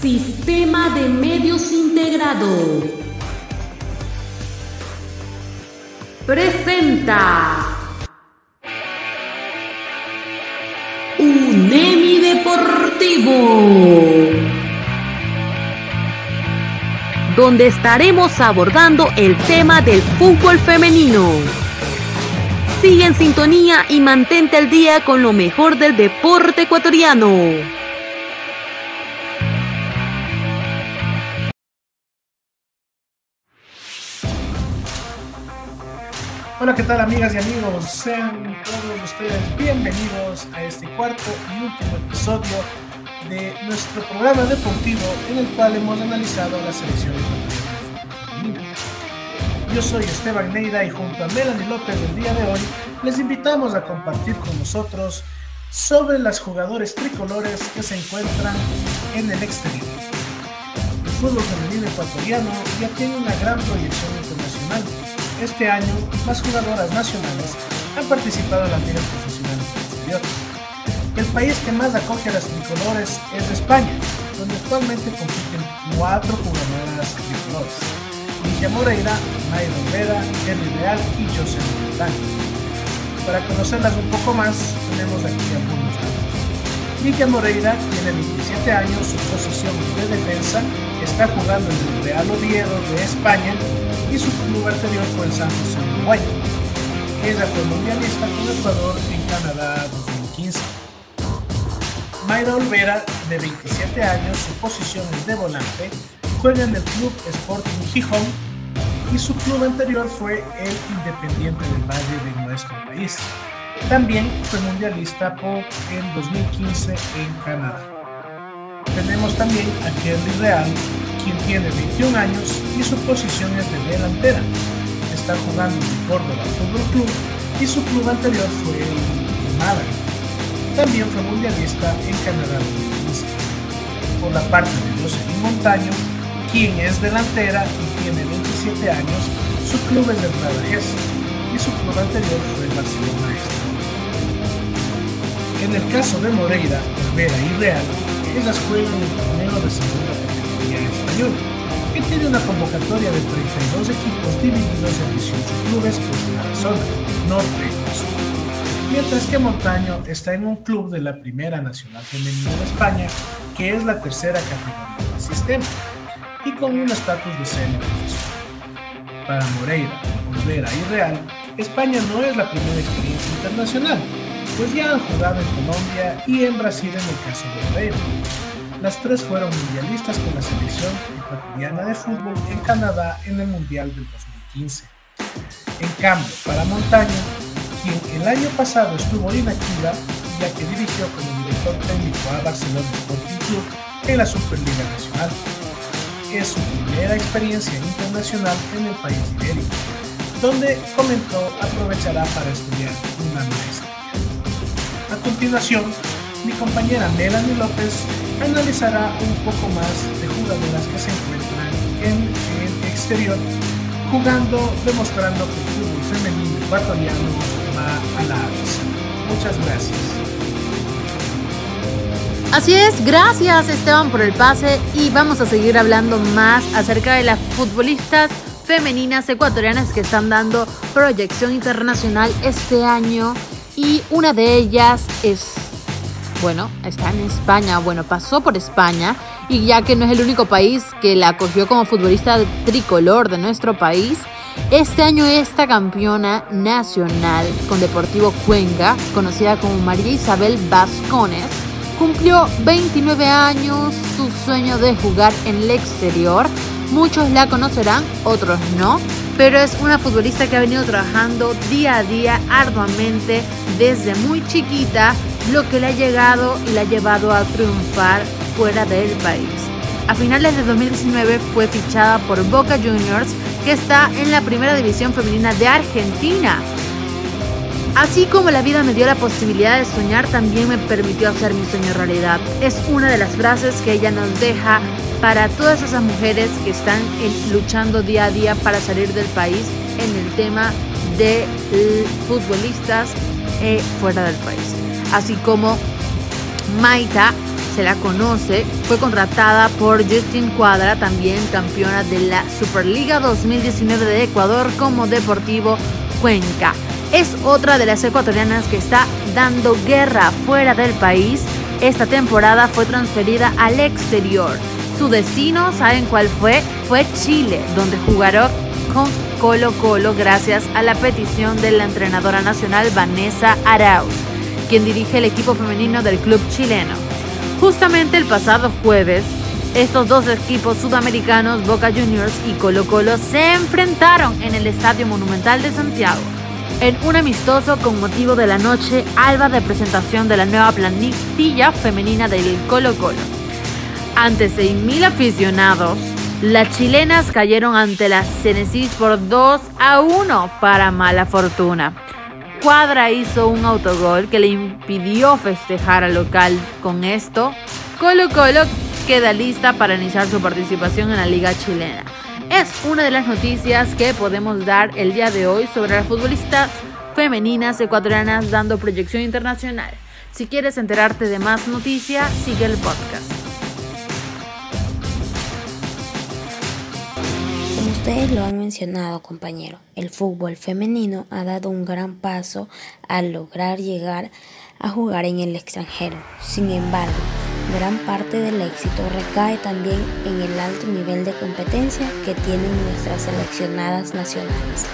Sistema de Medios Integrado. Presenta. UNEMI Deportivo. Donde estaremos abordando el tema del fútbol femenino. Sigue en sintonía y mantente al día con lo mejor del deporte ecuatoriano. Hola, ¿qué tal amigas y amigos? Sean todos ustedes bienvenidos a este cuarto y último episodio de nuestro programa deportivo en el cual hemos analizado las selecciones. Yo soy Esteban Neida y junto a Melanie López del día de hoy les invitamos a compartir con nosotros sobre las jugadores tricolores que se encuentran en el exterior. El fútbol femenino ecuatoriano ya tiene una gran proyección internacional este año, más jugadoras nacionales han participado en las ligas profesionales del exterior. El país que más acoge a las tricolores es España, donde actualmente compiten cuatro jugadoras tricolores. Ligia Moreira, Mayra Olvera, Henry Real y José Montaño. Para conocerlas un poco más, tenemos aquí algunos datos. Ligia Moreira tiene 27 años, su posición de defensa está jugando en el Real Oviedo de España y su club anterior fue el San José Uruguay. Ella fue mundialista con Ecuador en Canadá 2015. Mayra Olvera, de 27 años, su posición es de volante, juega en el Club Sporting Gijón y su club anterior fue el Independiente del Valle de nuestro país. También fue mundialista por en 2015 en Canadá. Tenemos también a Kelly Real, quien tiene 21 años y su posición es de delantera. Está jugando en Córdoba Fútbol Club y su club anterior fue el Málaga. También fue mundialista en Canadá 2015. Por la parte de Jocelyn Montaño, quien es delantera y tiene 27 años, su club es del Badajoz y su club anterior fue el Barcelona En el caso de Moreira, Olvera y Real, ellas juegan el torneo de segunda Español, que tiene una convocatoria de 32 equipos divididos en 18 clubes por cada zona, norte y sur. Mientras que Montaño está en un club de la Primera Nacional Femenina de España, que es la tercera categoría del sistema, y con un estatus de semi Para Moreira, Olvera y Real, España no es la primera experiencia internacional, pues ya han jugado en Colombia y en Brasil en el caso de Moreira las tres fueron mundialistas con la selección ecuatoriana de fútbol en Canadá en el Mundial del 2015. En cambio, para Montaño, quien el año pasado estuvo inactiva, ya que dirigió como director técnico a Barcelona Sporting Club en la Superliga Nacional. Es su primera experiencia internacional en el país ibérico, donde comentó aprovechará para estudiar una maestría. A continuación, mi compañera Melanie López analizará un poco más de jugadoras que se encuentran en el exterior jugando, demostrando que el fútbol femenino ecuatoriano va a la alza. Muchas gracias. Así es, gracias Esteban por el pase y vamos a seguir hablando más acerca de las futbolistas femeninas ecuatorianas que están dando proyección internacional este año y una de ellas es bueno, está en España, bueno, pasó por España. Y ya que no es el único país que la acogió como futbolista tricolor de nuestro país, este año esta campeona nacional con Deportivo Cuenca, conocida como María Isabel Vascones, cumplió 29 años, su sueño de jugar en el exterior. Muchos la conocerán, otros no, pero es una futbolista que ha venido trabajando día a día arduamente desde muy chiquita lo que le ha llegado y le ha llevado a triunfar fuera del país. A finales de 2019 fue fichada por Boca Juniors, que está en la primera división femenina de Argentina. Así como la vida me dio la posibilidad de soñar, también me permitió hacer mi sueño realidad. Es una de las frases que ella nos deja para todas esas mujeres que están luchando día a día para salir del país en el tema de futbolistas eh, fuera del país así como Maita se la conoce, fue contratada por Justin Cuadra, también campeona de la Superliga 2019 de Ecuador como Deportivo Cuenca. Es otra de las ecuatorianas que está dando guerra fuera del país. Esta temporada fue transferida al exterior. Su destino, ¿saben cuál fue? Fue Chile, donde jugará con Colo Colo gracias a la petición de la entrenadora nacional Vanessa Arauz, quien dirige el equipo femenino del club chileno. Justamente el pasado jueves, estos dos equipos sudamericanos, Boca Juniors y Colo Colo, se enfrentaron en el Estadio Monumental de Santiago en un amistoso con motivo de la noche alba de presentación de la nueva plantilla femenina del Colo Colo. Ante 6.000 aficionados, las chilenas cayeron ante las Cenesis por 2 a 1 para mala fortuna. Cuadra hizo un autogol que le impidió festejar al local. Con esto, Colo Colo queda lista para iniciar su participación en la liga chilena. Es una de las noticias que podemos dar el día de hoy sobre las futbolistas femeninas ecuatorianas dando proyección internacional. Si quieres enterarte de más noticias, sigue el podcast. Ustedes lo han mencionado, compañero, el fútbol femenino ha dado un gran paso al lograr llegar a jugar en el extranjero. Sin embargo, Gran parte del éxito recae también en el alto nivel de competencia que tienen nuestras seleccionadas nacionales.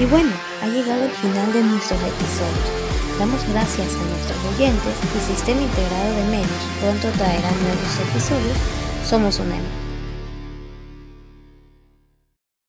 Y bueno, ha llegado el final de nuestros episodios. Damos gracias a nuestros oyentes y Sistema Integrado de Medios pronto traerá nuevos episodios. Somos UNEM.